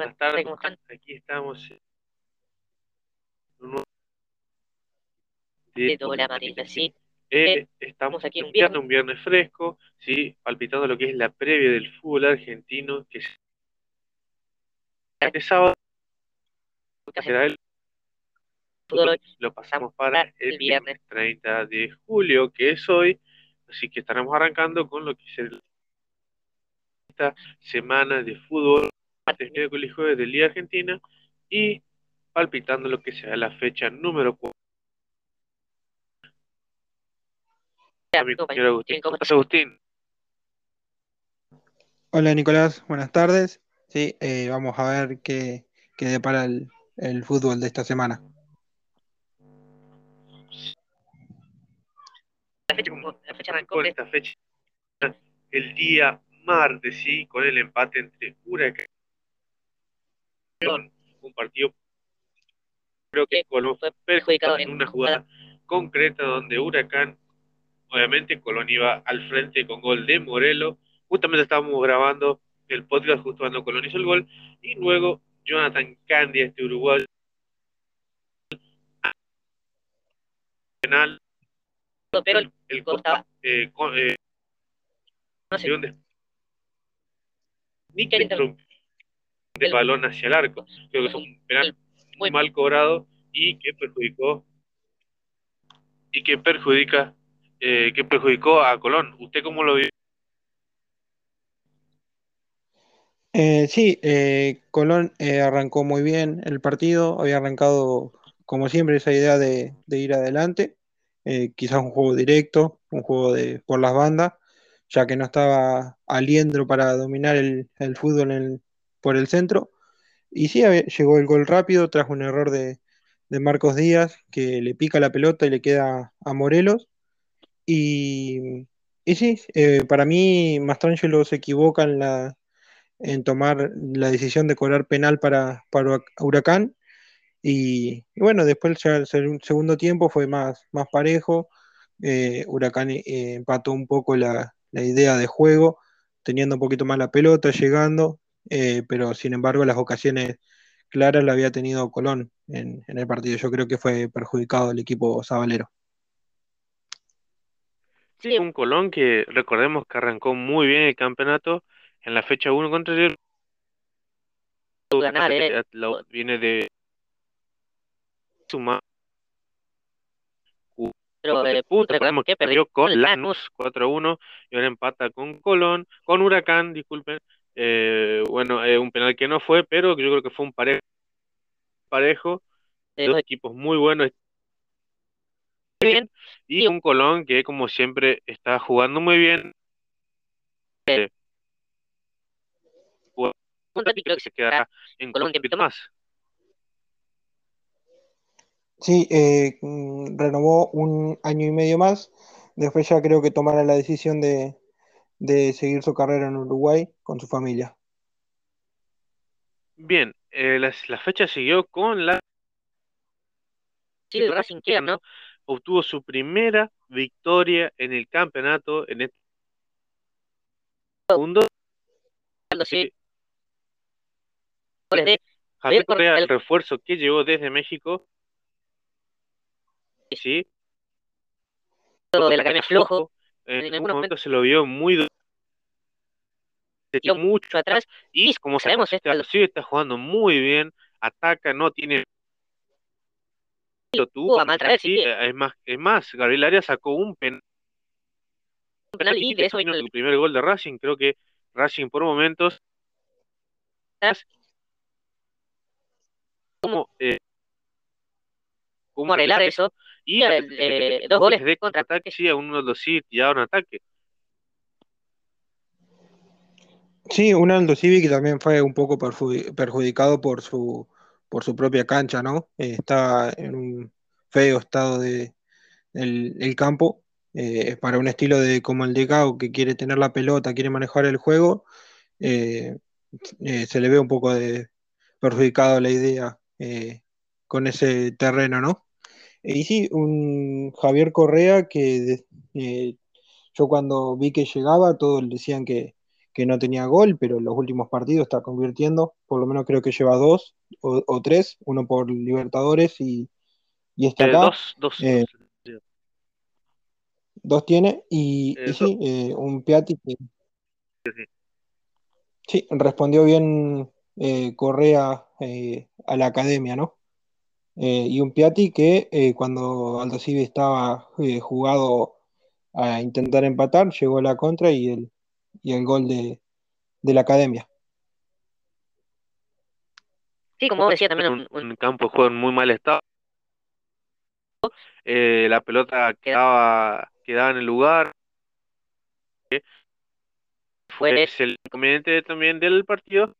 Buenas tardes, ¿cómo están? Aquí estamos. en un nuevo- de Dora Amarilla, sí. Eh, estamos aquí un viernes, un viernes fresco, sí, palpitando lo que es la previa del fútbol argentino, que se- este sábado será el lo pasamos para el viernes 30 de julio, que es hoy, así que estaremos arrancando con lo que es esta semana de fútbol, miércoles y jueves del Día Argentina, y palpitando lo que será la fecha número 4. Mi compañero Agustín. ¿Cómo estás, Agustín? Hola Nicolás, buenas tardes. Sí, eh, vamos a ver qué, qué depara el, el fútbol de esta semana. la fecha, la fecha arrancó con esta fecha el día martes, sí, con el empate entre Huracán. Un partido. Creo que Colón fue perjudicado en una jugada concreta donde Huracán, obviamente Colón iba al frente con gol de Morelo, justamente estábamos grabando el podcast justo cuando Colón hizo el gol, y luego Jonathan Candia, este uruguayo, penal, pero el el estaba- eh, con- eh, no sé, de que El- interrumpió el balón hacia el arco. Creo que fue un penal muy muy mal cobrado y que perjudicó y que perjudica eh, que perjudicó a Colón. ¿Usted cómo lo vio? Eh, sí, eh, Colón eh, arrancó muy bien el partido, había arrancado como siempre esa idea de, de ir adelante, eh, quizás un juego directo, un juego de, por las bandas, ya que no estaba Aliendro para dominar el, el fútbol en- por el centro. Y sí, llegó el gol rápido tras un error de, de Marcos Díaz, que le pica la pelota y le queda a Morelos. Y, y sí, eh, para mí Mastrangelo se equivoca en la en tomar la decisión de cobrar penal para, para Huracán. Y, bueno, después ya el seg- segundo tiempo fue más, más parejo. Eh, Huracán eh, empató un poco la, la idea de juego, teniendo un poquito más la pelota, llegando, eh, pero sin embargo las ocasiones claras la había tenido Colón en, en el partido. Yo creo que fue perjudicado el equipo sabalero. Sí, un Colón que recordemos que arrancó muy bien el campeonato en la fecha 1 contra el ganar, eh. la- viene de suma pero de eh, puntos, recordemos que perdió con Lanús 4-1 y ahora empata con Colón, con Huracán, disculpen. Eh, bueno, eh, un penal que no fue, pero yo creo que fue un parejo, parejo eh, dos equipos muy buenos bien, y un Colón que como siempre está jugando muy bien. Eh, un ratito creo que se quedará en Colón un más. Sí, eh, mm, renovó un año y medio más. Después ya creo que tomará la decisión de, de seguir su carrera en Uruguay con su familia. Bien, eh, la, la fecha siguió con la sí, el Racing queda, ¿no? obtuvo su primera victoria en el campeonato en este segundo. Sí, de Javier Correa, el refuerzo que llegó desde México, sí, de la Academia Flojo, en en algún momento se lo vio muy se tiró mucho atrás y como sabemos, este sí, está jugando muy bien, ataca, no tiene lo tuvo, eh, es más, es más, Gabriel Arias sacó un penal un penal y de eso vino el el primer gol de Racing, creo que Racing por momentos como eh, cómo arreglar eso y eh, eh, dos goles de contraataque, sí, a uno de los sí tiraron ataque. Sí, un Aldo Civi que también fue un poco perju- perjudicado por su, por su propia cancha, ¿no? Eh, está en un feo estado de, el, el campo, eh, para un estilo de como el de Gao, que quiere tener la pelota, quiere manejar el juego, eh, eh, se le ve un poco de perjudicado la idea eh, con ese terreno, ¿no? Y sí, un Javier Correa que eh, yo cuando vi que llegaba, todos decían que, que no tenía gol, pero en los últimos partidos está convirtiendo, por lo menos creo que lleva dos o, tres, uno por Libertadores y, y este acá. dos, dos, eh, dos tiene, y, Eh, sí, eh, un Piatti que sí, respondió bien eh, Correa eh, a la academia, ¿no? Eh, y un Piatti que eh, cuando Aldo Civi estaba eh, jugado a intentar empatar, llegó a la contra y el, y el gol de, de la academia. Sí, como vos decías también, un, un- un- un campo de juego en muy mal estado. Eh, la pelota quedaba, quedaba en el lugar. fue Es el inconveniente también del partido.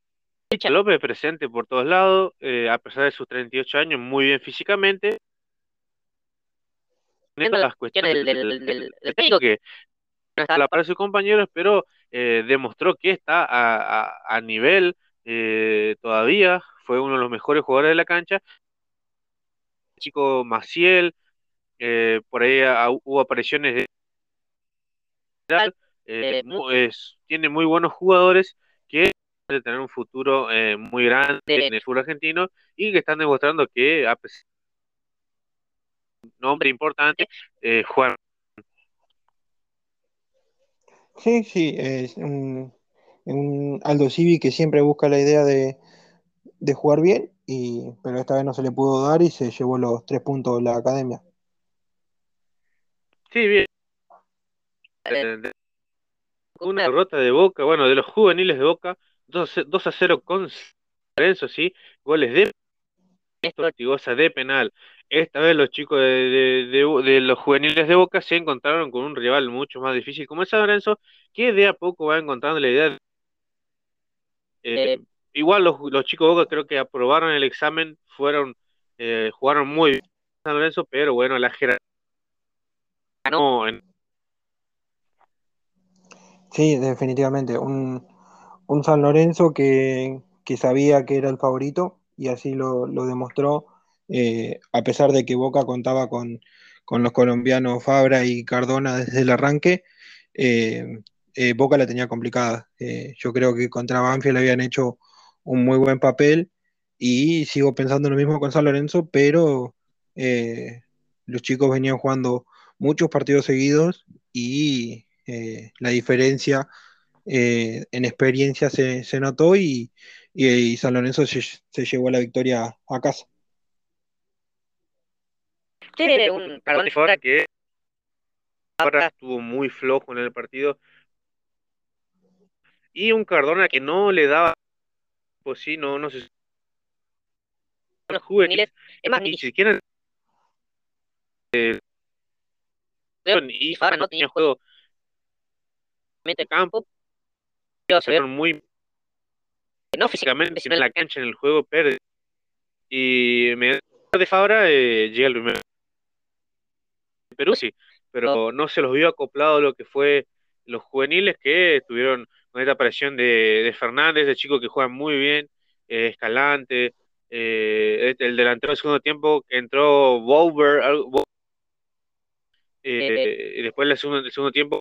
López presente por todos lados, eh, a pesar de sus 38 años, muy bien físicamente. Las cuestiones del, del, del, del técnico que no a la par de sus compañeros, pero eh, demostró que está a, a, a nivel eh, todavía. Fue uno de los mejores jugadores de la cancha. Chico Maciel, por ahí a- hubo apariciones de tiene muy buenos jugadores que pueden tener un futuro eh, muy grande De- en el fútbol argentino y que están demostrando que a pesar de un nombre importante eh, juegan Sí, sí, es un, un Aldo Civi que siempre busca la idea de, de jugar bien, y, pero esta vez no se le pudo dar y se llevó los tres puntos de la academia. sí bien de- una derrota de Boca, bueno, de los juveniles de Boca, 2, a 2 a 0 con San Lorenzo, sí, goles de esto Ortigosa de penal. Esta vez los chicos de, de- de- de los juveniles de Boca se encontraron con un rival mucho más difícil como es San Lorenzo, que de a poco va encontrando la idea. de- eh, Eh, igual los, los chicos de Boca creo que aprobaron el examen, fueron eh, jugaron muy bien San Lorenzo, pero bueno, la jerarquía no, en- Sí, definitivamente. Un, un San Lorenzo que, sabía que era el favorito y así lo, demostró, eh, a pesar de que Boca contaba con, los colombianos Fabra y Cardona desde el arranque, eh, eh, Boca la tenía complicada. Yo creo que contra Banfield habían hecho un muy buen papel y sigo pensando lo mismo con San Lorenzo, pero los chicos venían jugando muchos partidos seguidos y la diferencia eh, en experiencia se, se notó y, y, y San Lorenzo se, se, llevó la victoria a casa. sí, un perdón, Fabra que ahora estuvo muy flojo en el partido. Y un Cardona que no le daba pues sí, no, no sé los juveniles, es más, ni ni siquiera eh, y Fabra no tenía juego. mete campo se fueron muy no físicamente, sino en la cancha, en el juego, perde. Y me de Fabra eh, llega el primero. Perú sí, pero no se los vio acoplado a lo que fue los juveniles que tuvieron con esta aparición de, de Fernández, de chico que juega muy bien, eh, Escalante, eh, el delantero del segundo tiempo que entró eh, y después el segundo, el segundo tiempo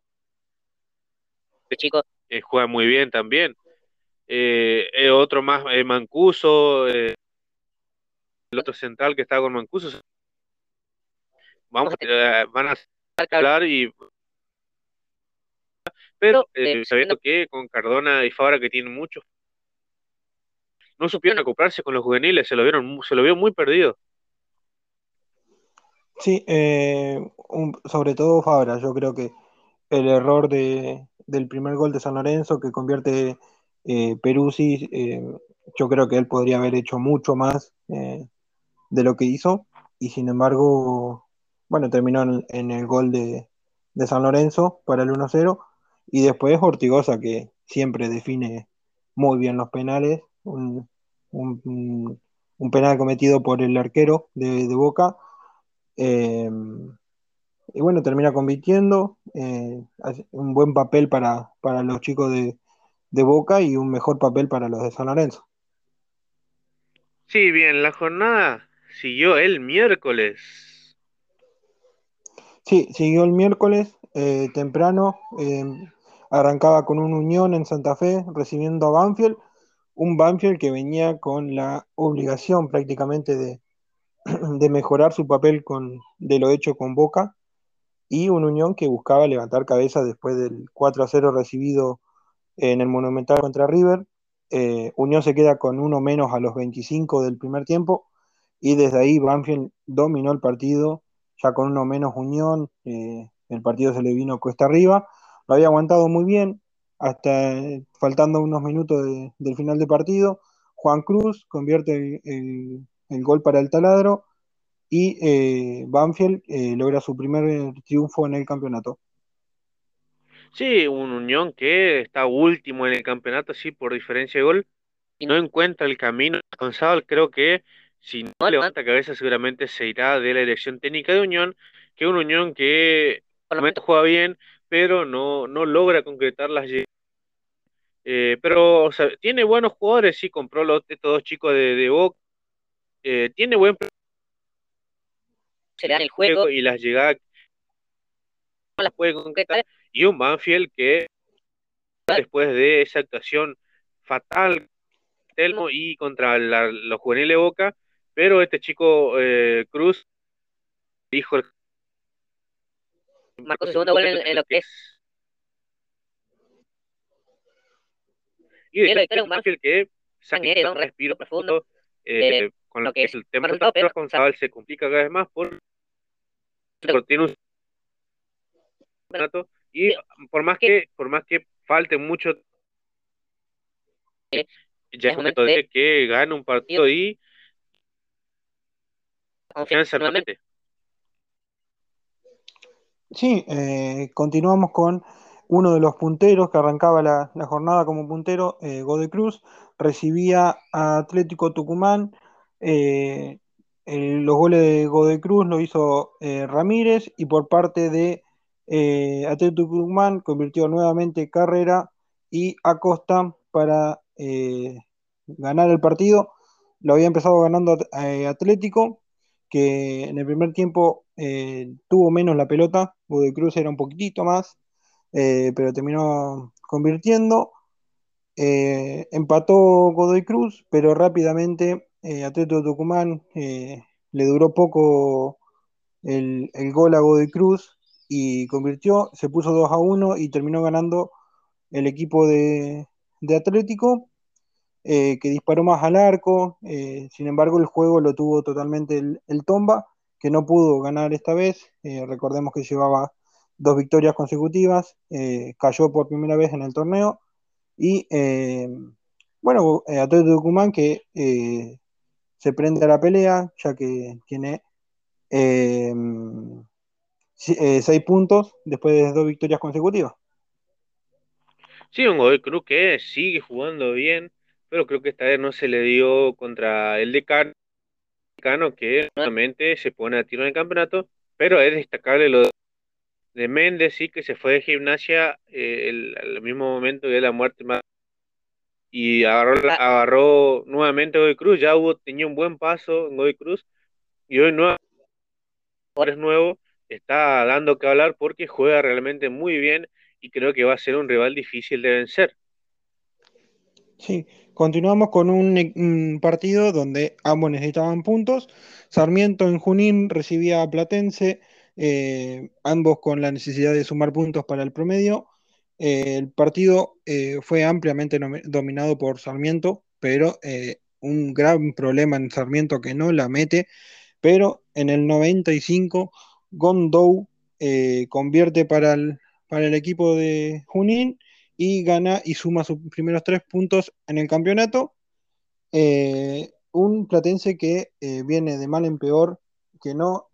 de chico eh, juega muy bien también. Eh, eh, otro más, eh, Mancuso, eh, el otro central que está con Mancuso. Vamos, eh, van a hablar y. Pero eh, sabiendo que con Cardona y Fabra que tienen muchos, no supieron acoplarse con los juveniles, se lo vieron, se lo vio muy perdido. Sí, eh, un, sobre todo Fabra, yo creo que el error de, del primer gol de San Lorenzo que convierte eh, Peruzzi, eh, yo creo que él podría haber hecho mucho más eh, de lo que hizo. Y sin embargo, bueno, terminó en, el gol de, de, San Lorenzo para el 1-0 y después Ortigosa que siempre define muy bien los penales, un, un, penal cometido por el arquero de, de Boca. Eh, y bueno, termina convirtiendo, eh, un buen papel para, para los chicos de, de, Boca y un mejor papel para los de San Lorenzo. Sí, bien, la jornada siguió el miércoles. Sí, siguió el miércoles eh, temprano. Eh, arrancaba con un Unión en Santa Fe recibiendo a Banfield, un Banfield que venía con la obligación prácticamente de, de mejorar su papel con, de lo hecho con Boca y un Unión que buscaba levantar cabeza después del 4 a 0 recibido en el Monumental contra River. Eh, Unión se queda con uno menos a los 25 del primer tiempo y desde ahí Banfield dominó el partido, ya con uno menos Unión, eh, el partido se le vino cuesta arriba, lo había aguantado muy bien, hasta eh, faltando unos minutos del final del partido, Juan Cruz convierte el, el gol para el taladro y eh, Banfield eh, logra su primer triunfo en el campeonato. Sí, un Unión que está último en el campeonato, sí, por diferencia de gol, y no encuentra el camino alcanzado. Creo que si no levanta cabeza, seguramente se irá de la elección técnica de Unión, que un Unión que juega bien, pero no, no logra concretar las eh, pero o sea, tiene buenos jugadores, sí, compró los, estos dos chicos de, de Boca, eh, tiene buen se le dan el juego y las llegadas no las puede concretar y un Banfield que después de esa actuación fatal Telmo y contra los juveniles Boca pero este chico eh, Cruz dijo marcó su segundo gol en, lo que es y de un Banfield que saca un respiro profundo eh, eh con lo que es el tema del responsable se complica cada vez más por, tiene un y por más que por más que falte mucho ya es momento de que gane un partido y confianza nuevamente. Sí, eh, continuamos con uno de los punteros que arrancaba la, jornada como puntero, eh, Gode Cruz, recibía a Atlético Tucumán eh, los goles de Godoy Cruz lo hizo eh, Ramírez y por parte de eh, Atlético convirtió nuevamente Carrera y Acosta para eh, ganar el partido. Lo había empezado ganando Atlético, que en el primer tiempo tuvo menos la pelota. Godoy Cruz era un poquitito más, pero terminó convirtiendo. empató Godoy Cruz, pero rápidamente eh, Atlético Tucumán eh, le duró poco el, gol a Godoy Cruz y convirtió, se puso 2 a 1 y terminó ganando el equipo de, Atlético, eh, que disparó más al arco, eh, sin embargo el juego lo tuvo totalmente el, Tomba, que no pudo ganar esta vez, recordemos que llevaba dos victorias consecutivas, cayó por primera vez en el torneo y bueno, Atlético Tucumán que se prende a la pelea, ya que tiene eh, eh, seis puntos después de dos victorias consecutivas. Sí, un Godoy Cruz que sigue jugando bien, pero creo que esta vez no se le dio contra el Decano, que nuevamente se pone a tiro en el campeonato, pero es destacable lo de Méndez, sí, que se fue de gimnasia eh, el, al mismo momento de la muerte más y agarró, ah. agarró nuevamente Godoy Cruz, ya hubo, tenía un buen paso en Godoy Cruz y hoy nuevo, es nuevo, está dando que hablar porque juega realmente muy bien y creo que va a ser un rival difícil de vencer. Sí, continuamos con un, partido donde ambos necesitaban puntos. Sarmiento en Junín recibía a Platense, eh, ambos con la necesidad de sumar puntos para el promedio el partido eh, fue ampliamente dominado por Sarmiento, pero eh, un gran problema en Sarmiento que no la mete, pero en el 95 Gondou eh, convierte para el equipo de Junín y gana y suma sus primeros tres puntos en el campeonato. un platense que viene de mal en peor, que no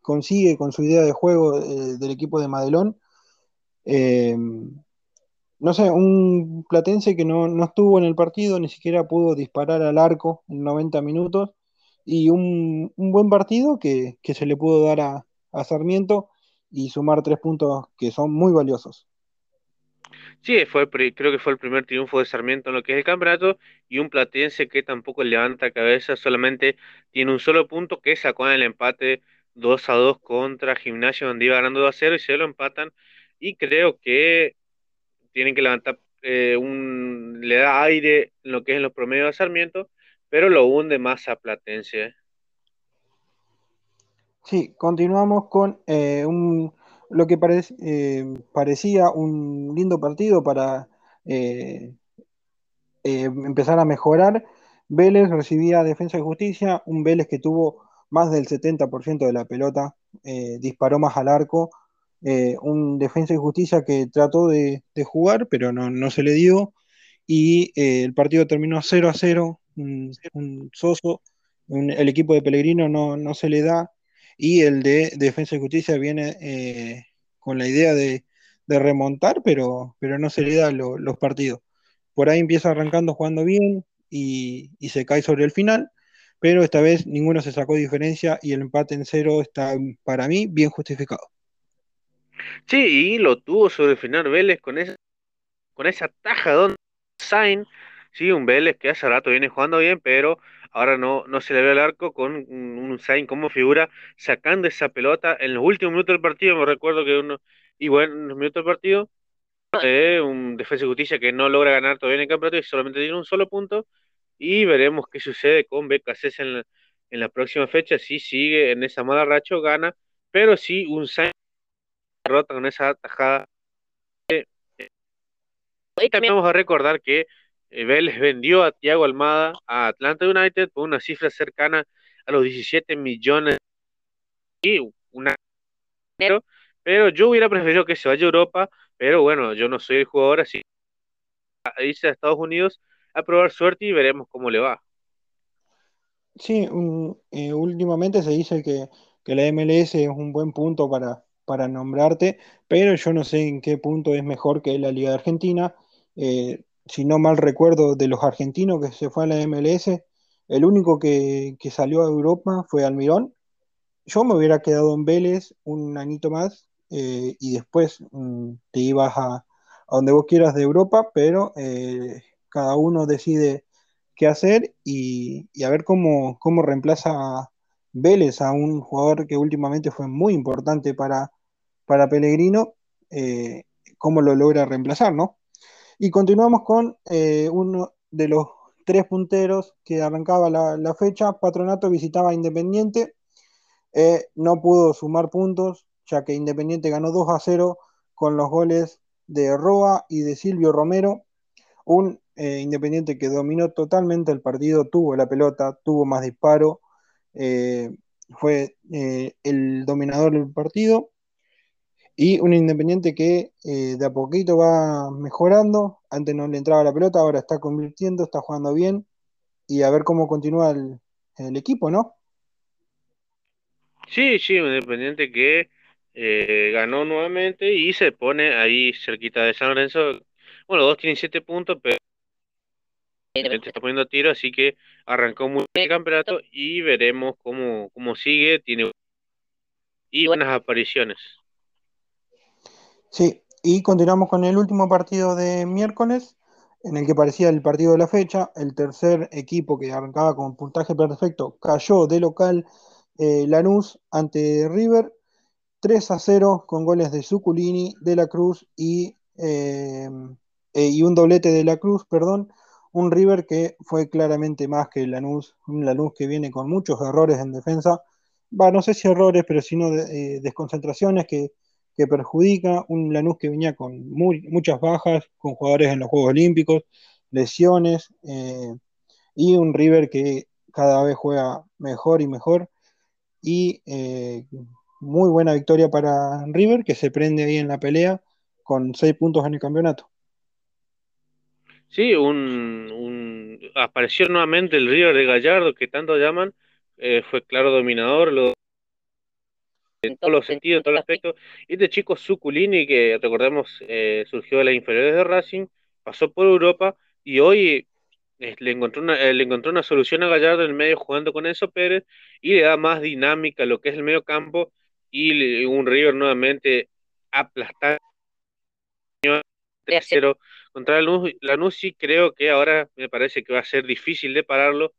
consigue con su idea de juego del equipo de Madelón eh, no sé, un platense que no, estuvo en el partido, ni siquiera pudo disparar al arco en 90 minutos, y un, buen partido que, se le pudo dar a, Sarmiento y sumar tres puntos que son muy valiosos. Sí, fue, creo que fue el primer triunfo de Sarmiento en lo que es el campeonato y un platense que tampoco levanta cabeza, solamente tiene un solo punto que sacó en el empate 2 a 2 contra Gimnasio donde iba ganando 2 a 0 y se lo empatan y creo que tienen que levantar eh, un, le da aire en lo que es los promedios de Sarmiento, pero lo hunde más a Platense. Sí, continuamos con eh, un, lo que eh, parecía un lindo partido para empezar a mejorar. Vélez recibía Defensa y Justicia, un Vélez que tuvo más del 70% de la pelota, disparó más al arco, eh, un defensa y justicia que trató de, jugar, pero no, se le dio, y eh, el partido terminó 0 a 0, un, soso, el equipo de Pellegrino no, se le da, y el de defensa y justicia viene eh, con la idea de, remontar, pero, pero no se le da los partidos. Por ahí empieza arrancando jugando bien y, y se cae sobre el final, pero esta vez ninguno se sacó diferencia y el empate en cero está para mí bien justificado. Sí, y lo tuvo sobre el final Vélez con esa, con esa taja donde Sain, sí, un Vélez que hace rato viene jugando bien, pero ahora no, no se le ve el arco con un, Sain como figura sacando esa pelota en los últimos minutos del partido, me recuerdo que uno, y bueno, en los minutos del partido, eh, un defensa de justicia que no logra ganar todavía en el campeonato y solamente tiene un solo punto, y veremos qué sucede con BKC en la, en la próxima fecha, si sigue en esa mala racha gana, pero sí un Sain derrota con esa tajada. Y también vamos a recordar que eh, Vélez vendió a Thiago Almada a Atlanta United por una cifra cercana a los 17 millones y una pero yo hubiera preferido que se vaya a Europa, pero bueno, yo no soy el jugador, así irse a Estados Unidos a probar suerte y veremos cómo le va. Sí, eh, últimamente se dice que, que la MLS es un buen punto para, para nombrarte, pero yo no sé en qué punto es mejor que la Liga de Argentina. Eh, si no mal recuerdo, de los argentinos que se fue a la MLS, el único que, salió a Europa fue Almirón. Yo me hubiera quedado en Vélez un añito más eh, y después mm, te ibas a, a, donde vos quieras de Europa, pero eh, cada uno decide qué hacer y, a ver cómo, cómo reemplaza Vélez a un jugador que últimamente fue muy importante para, para Pellegrino, eh, cómo lo logra reemplazar, ¿no? Y continuamos con eh, uno de los tres punteros que arrancaba la, fecha. Patronato visitaba Independiente, eh, no pudo sumar puntos, ya que Independiente ganó 2 a 0 con los goles de Roa y de Silvio Romero. Un Independiente que dominó totalmente el partido, tuvo la pelota, tuvo más disparo, fue el dominador del partido y un Independiente que eh, de a poquito va mejorando. Antes no le entraba la pelota, ahora está convirtiendo, está jugando bien. Y a ver cómo continúa el, equipo, ¿no? Sí, sí, un Independiente que eh, ganó nuevamente y se pone ahí cerquita de San Lorenzo. Bueno, dos tienen siete puntos, pero Independiente está poniendo tiro, así que arrancó muy bien el campeonato y veremos cómo, cómo sigue. Tiene y buenas apariciones. Sí, y continuamos con el último partido de miércoles, en el que parecía el partido de la fecha. El tercer equipo que arrancaba con puntaje perfecto cayó de local eh, Lanús ante River 3 a 0 con goles de Suculini, de la Cruz y, eh, eh, y un doblete de la Cruz, perdón. Un River que fue claramente más que Lanús, un Lanús que viene con muchos errores en defensa. Va, no sé si errores, pero sino desconcentraciones que que perjudica, un Lanús que venía con muchas bajas, con jugadores en los Juegos Olímpicos, lesiones, eh, y un River que cada vez juega mejor y mejor, y eh, muy buena victoria para River, que se prende ahí en la pelea con seis puntos en el campeonato. Sí, un, apareció nuevamente el River de Gallardo, que tanto llaman, eh, fue claro dominador, en todos los sentidos, en todos los aspectos. Y este chico Suculini, que recordemos eh, surgió de las inferiores de Racing, pasó por Europa y hoy eh, le, encontró una, eh, le encontró una solución a Gallardo en el medio jugando con Enzo Pérez y le da más dinámica a lo que es el medio campo y un River nuevamente aplastar tercero contra la Lanús sí creo que ahora me parece que va a ser difícil de pararlo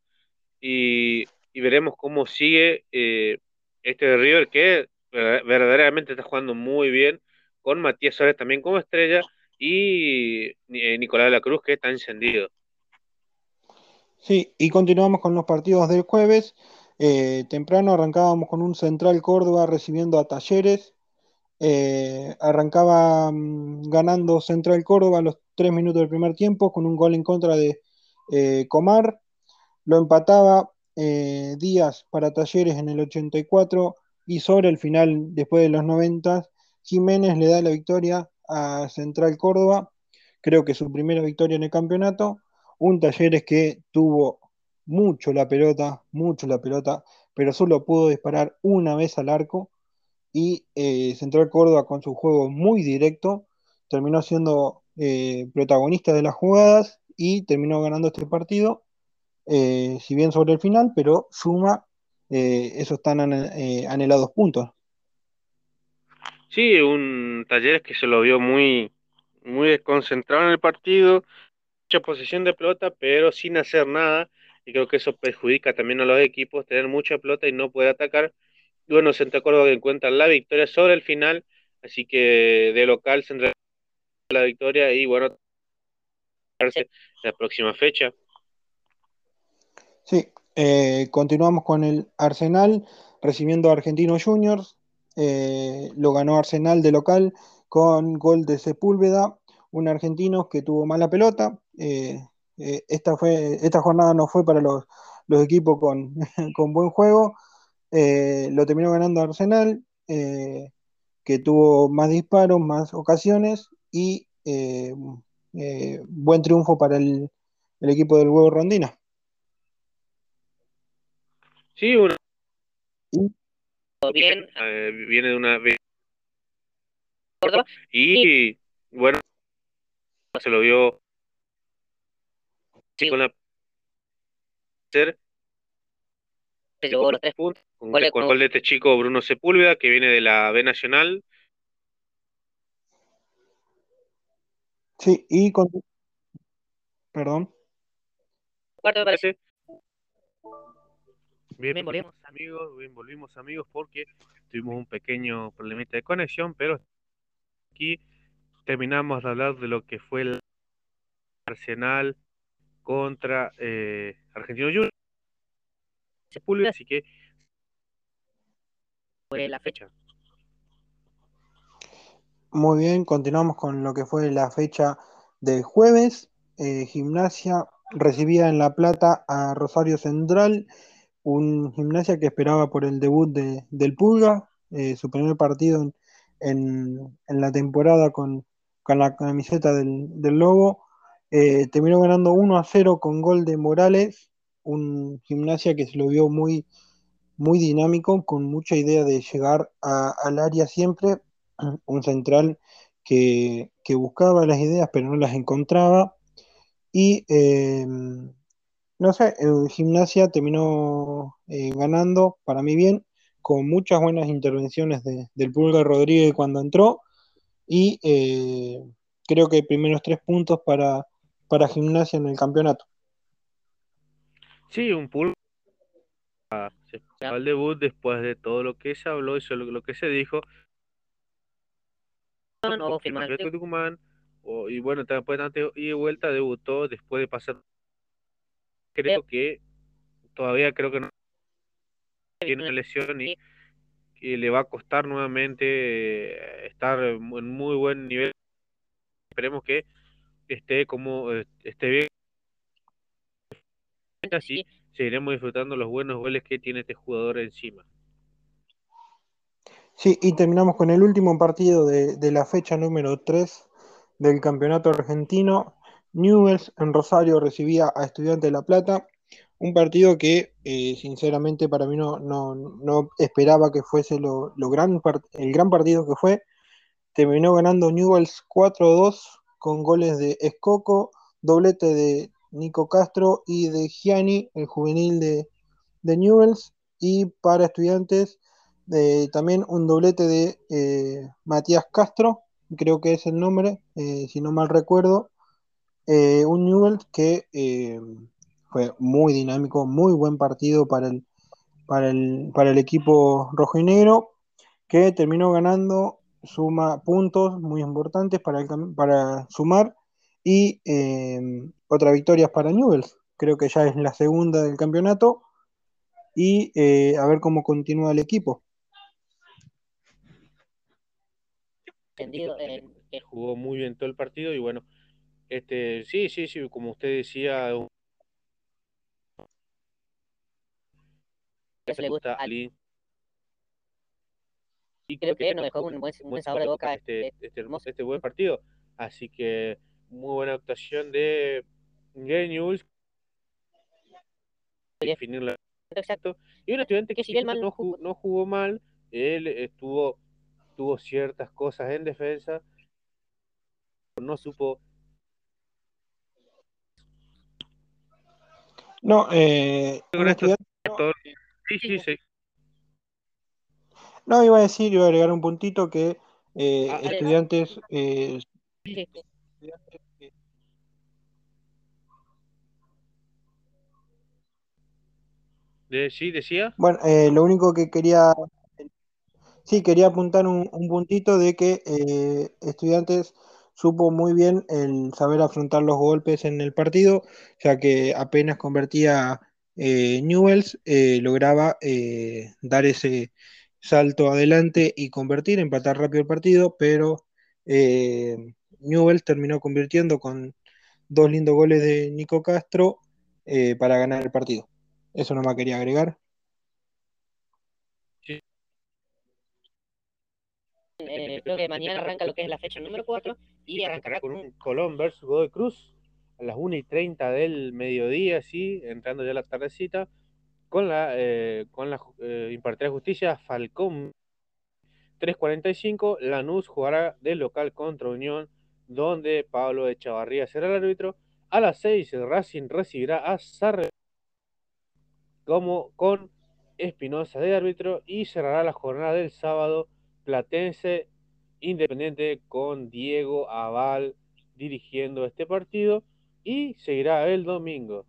y, veremos cómo sigue este River que verdaderamente está jugando muy bien, con Matías Suárez también como estrella, y eh, Nicolás de la Cruz que está encendido. Sí, y continuamos con los partidos del jueves. Eh, temprano arrancábamos con un Central Córdoba recibiendo a Talleres. Eh, arrancaba mm, ganando Central Córdoba los tres minutos del primer tiempo con un gol en contra de Comar. Lo empataba Díaz para Talleres en el 84 y sobre el final, después de los 90, Jiménez le da la victoria a Central Córdoba, creo que su primera victoria en el campeonato, un Talleres que tuvo mucho la pelota, mucho la pelota, pero solo pudo disparar una vez al arco. Y eh, Central Córdoba con su juego muy directo terminó siendo eh, protagonista de las jugadas y terminó ganando este partido, eh, si bien sobre el final, pero suma esos tan anhelados puntos. Sí, un Talleres que se lo vio muy, muy desconcentrado en el partido, mucha posición de pelota, pero sin hacer nada. Y creo que eso perjudica también a los equipos, tener mucha pelota y no poder atacar. Y bueno, Santa Córdoba que encuentra la victoria sobre el final, así que de local se la victoria y bueno, la próxima fecha. Sí, eh, continuamos con el Arsenal recibiendo a Argentinos Juniors. Eh, lo ganó Arsenal de local con gol de Sepúlveda, un argentino que tuvo mala pelota. Eh, esta, jornada no fue para los, equipos con, buen juego. lo terminó ganando Arsenal, que tuvo más disparos, más ocasiones y buen triunfo para el, equipo del huevo Rondina. Sí, una bien. Eh, viene de una. Y bueno, se lo vio sí. con la. Se llevó los tres puntos. Con, con, con gol de este chico Bruno Sepúlveda, que viene de la B Nacional. Sí, y con. Perdón. Cuarto parece. Bien, volvimos amigos, bien, volvimos amigos porque tuvimos un pequeño problemita de conexión, pero aquí terminamos de hablar de lo que fue el Arsenal contra eh, Argentino Juniors. Así que fue la fecha. Muy bien, continuamos con lo que fue la fecha del jueves. Eh, gimnasia recibía en La Plata a Rosario Central un gimnasia que esperaba por el debut de, del Pulga, eh, su primer partido en, la temporada con, la camiseta del, Lobo. Eh, terminó ganando 1 a 0 con gol de Morales, un gimnasia que se lo vio muy, muy dinámico, con mucha idea de llegar al área siempre, un central que, buscaba las ideas pero no las encontraba. Y eh, no sé, el Gimnasia terminó eh, ganando, para mí bien, con muchas buenas intervenciones del Pulga Rodríguez cuando entró, y eh, creo que primeros tres puntos para, para Gimnasia en el campeonato. Sí, un Pulga se el debut después de todo lo que se habló y lo, lo que se dijo. No, Tucumán, y bueno, después de y vuelta debutó después de pasar creo que todavía creo que no tiene una lesión y que le va a costar nuevamente eh, estar en muy buen nivel. Esperemos que esté como eh, esté bien. Así seguiremos disfrutando los buenos goles que tiene este jugador encima. Sí, y terminamos con el último partido de, de la fecha número 3 del campeonato argentino. Newells en Rosario recibía a Estudiantes de La Plata, un partido que eh, sinceramente para mí no, no, esperaba que fuese lo, gran el gran partido que fue. Terminó ganando Newells 4-2 con goles de Escoco, doblete de Nico Castro y de Gianni, el juvenil de, Newells, y para estudiantes eh, también un doblete de eh, Matías Castro, creo que es el nombre, si no mal recuerdo, eh, un Newell's que eh, fue muy dinámico, muy buen partido para el, para el, para el equipo rojo y negro, que terminó ganando suma puntos muy importantes para, para sumar y em, otra victoria para Newells. Creo que ya es la segunda del campeonato y eh, a ver cómo continúa el equipo. Eh, jugó muy bien todo el partido y bueno, este sí, sí, sí, como usted decía, eso le gusta a y creo que nos dejó un buen, sabor de boca este, este, este, hermoso, este buen partido. Así que muy buena actuación de Genius. Definirla exacto. Y un estudiante que si bien no jugó, no jugó mal, él estuvo tuvo ciertas cosas en defensa, no supo. No, eh, sí, sí, sí. No, iba a decir, iba a agregar un puntito que eh, ah, estudiantes... Eh, sí, decía. Bueno, eh, lo único que quería... Sí, quería apuntar un, puntito de que estudiantes supo muy bien el saber afrontar los golpes en el partido, ya que apenas convertía Newells, lograba dar ese salto adelante y convertir, empatar rápido el partido, pero eh, Newell terminó convirtiendo con dos lindos goles de Nico Castro eh, para ganar el partido. Eso no me quería agregar. Eh, creo que mañana arranca lo que es la fecha número 4 y arrancará con un Colón versus Godoy Cruz a las 1 y 30 del mediodía, sí, entrando ya la tardecita con la, eh, con la eh, impartida justicia Falcón 3.45, Lanús jugará de local contra Unión, donde Pablo Echavarría será el árbitro. A las 6 Racing recibirá a Sarre como con Espinosa de árbitro y cerrará la jornada del sábado Platense Independiente con Diego Aval dirigiendo este partido y seguirá el domingo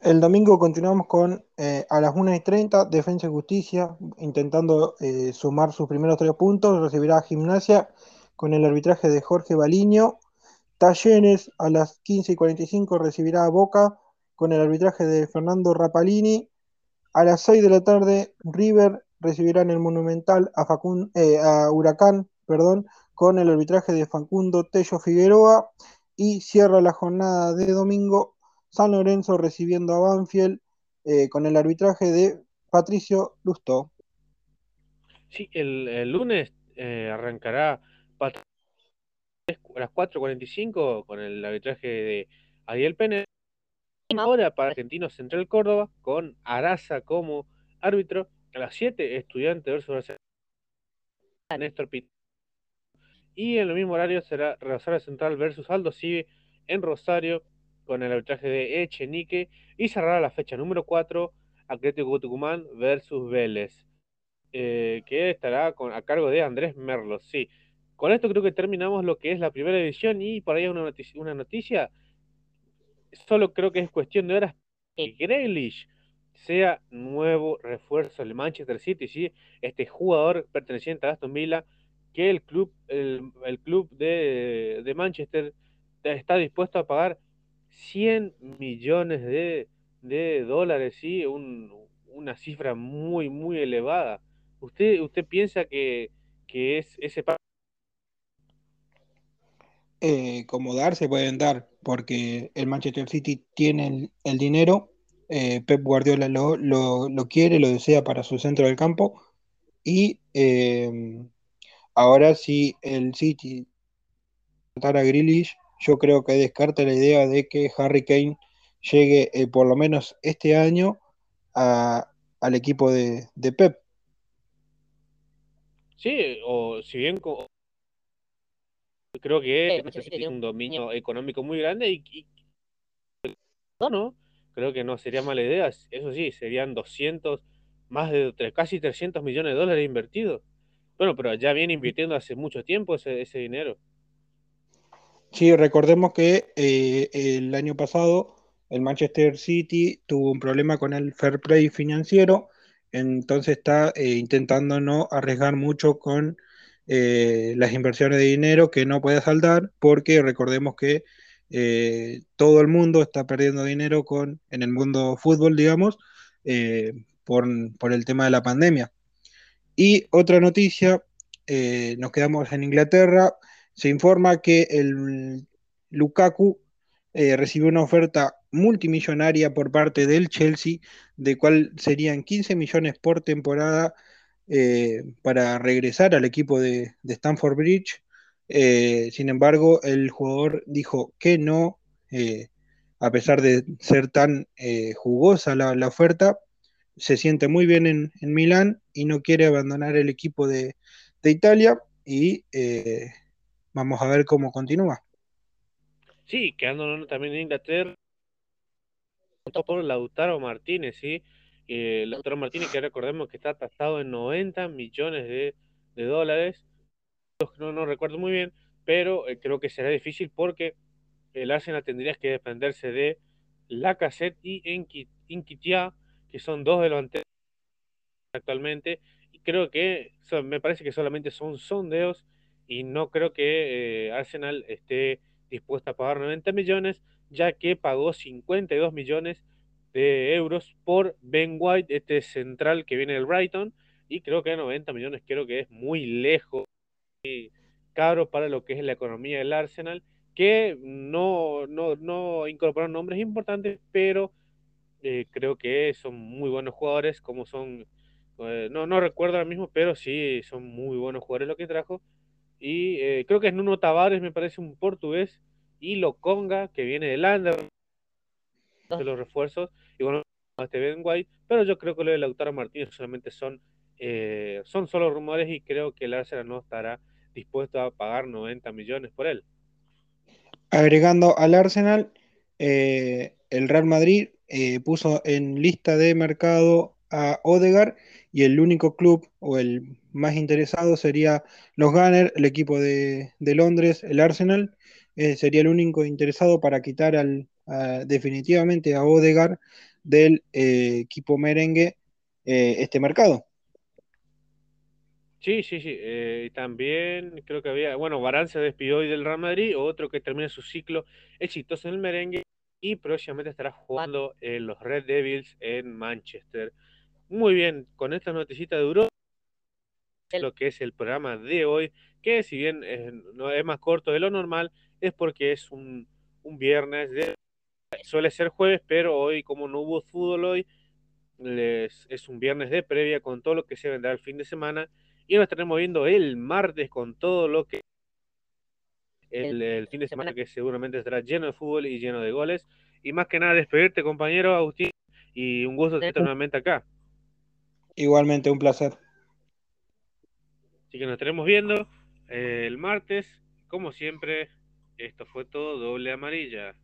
el domingo continuamos con eh, a las 1 y 30, Defensa y Justicia, intentando eh, sumar sus primeros tres puntos. Recibirá Gimnasia con el arbitraje de Jorge Baliño. Talleres a las 15 y 45 recibirá a Boca con el arbitraje de Fernando Rapalini. A las 6 de la tarde, River recibirá en el Monumental a, eh, a Huracán perdón, con el arbitraje de Facundo Tello Figueroa. Y cierra la jornada de domingo San Lorenzo recibiendo a Banfield eh, con el arbitraje de Patricio Lustó. Sí, el, lunes eh, arrancará a las 4.45 con el arbitraje de Ariel Pérez. Ahora para Argentino Central Córdoba con Araza como árbitro. A las 7, Estudiante versus Néstor Pitt. Y en el mismo horario será Rosario Central versus Aldo Cive en Rosario con el arbitraje de Echenique. Y cerrará la fecha número 4 Atlético Tucumán versus Vélez, eh, que estará con, a cargo de Andrés Merlos. Sí, con esto creo que terminamos lo que es la primera edición y por ahí una noticia, una noticia. Solo creo que es cuestión de horas. Que Grealish sea nuevo refuerzo del Manchester City, ¿sí? este jugador perteneciente a Aston Villa, que el club, el, el club de, de Manchester está dispuesto a pagar 100 millones de, dólares, ¿sí? una cifra muy, muy elevada. ¿Usted, usted piensa que, es ese eh, como dar se pueden dar, porque el Manchester City tiene el, dinero, eh, Pep Guardiola lo, lo, quiere, lo desea para su centro del campo, y eh, ahora si el City tratara a Grealish, yo creo que descarta la idea de que Harry Kane llegue eh, por lo menos este año al equipo de, Pep. Sí, o si bien creo que tiene un dominio económico muy grande y, no, creo que no sería mala idea. Eso sí, serían 200, más de casi 300 millones de dólares invertidos. Bueno, pero ya viene invirtiendo hace mucho tiempo ese, dinero. Sí, recordemos que eh, el año pasado el Manchester City tuvo un problema con el fair play financiero entonces está eh, intentando no arriesgar mucho con eh, las inversiones de dinero que no puede saldar, porque recordemos que eh, todo el mundo está perdiendo dinero con, en el mundo fútbol, digamos, por, por, el tema de la pandemia. Y otra noticia, nos quedamos en Inglaterra, se informa que el Lukaku recibió una oferta multimillonaria por parte del Chelsea, de cual serían 15 millones por temporada eh, para regresar al equipo de, de Stanford Bridge. Eh, sin embargo, el jugador dijo que no, eh, a pesar de ser tan jugosa la, oferta, se siente muy bien en, Milán y no quiere abandonar el equipo de, Italia y vamos a ver cómo continúa. Sí, quedándonos también en Inglaterra, por Lautaro Martínez, ¿sí? Eh, Lautaro Martínez, que recordemos que está tasado en 90 millones de, dólares. No, recuerdo muy bien, pero eh, creo que será difícil porque el Arsenal tendría que dependerse de Lacazette y Inquitia, que son dos delanteros actualmente. Y creo que me parece que solamente son sondeos y no creo que eh, Arsenal esté dispuesto a pagar 90 millones ya que pagó 52 millones de euros por Ben White, este central que viene del Brighton, y creo que 90 millones creo que es muy lejos caro para lo que es la economía del Arsenal, que no, no, no incorporaron nombres importantes, pero eh, creo que son muy buenos jugadores, como son, eh, no, no recuerdo ahora mismo, pero sí son muy buenos jugadores lo que trajo. Y eh, creo que es Nuno Tavares, me parece un portugués, y Loconga, que viene del Lander de los refuerzos, y bueno, este Ben White, pero yo creo que lo de Lautaro Martínez solamente son, son solo rumores y creo que el Arsenal no estará dispuesto a pagar 90 millones por él. Agregando al Arsenal, eh, el Real Madrid eh, puso en lista de mercado a Odegar y el único club o el más interesado sería los Gunners, el equipo de, de Londres, el Arsenal, eh, sería el único interesado para quitar al, definitivamente a Odegar del eh, equipo merengue eh, este mercado. Sí, sí, sí. también creo que había, bueno, Barán se despidió hoy del Real Madrid, otro que termina su ciclo exitoso en el merengue y próximamente estará jugando en los Red Devils en Manchester. Muy bien, con esta noticita de Europa, lo que es el programa de hoy, que si bien no es más corto de lo normal, es porque es un, viernes, de, suele ser jueves, pero hoy como no hubo fútbol hoy, les, es un viernes de previa con todo lo que se vendrá el fin de semana y nos estaremos viendo el martes con todo lo que el, fin de semana que seguramente estará lleno de fútbol y lleno de goles. Y más que nada despedirte compañero Agustín y un gusto estar nuevamente acá. Igualmente, un placer. Así que nos estaremos viendo eh, el martes, como siempre, esto fue todo doble amarilla.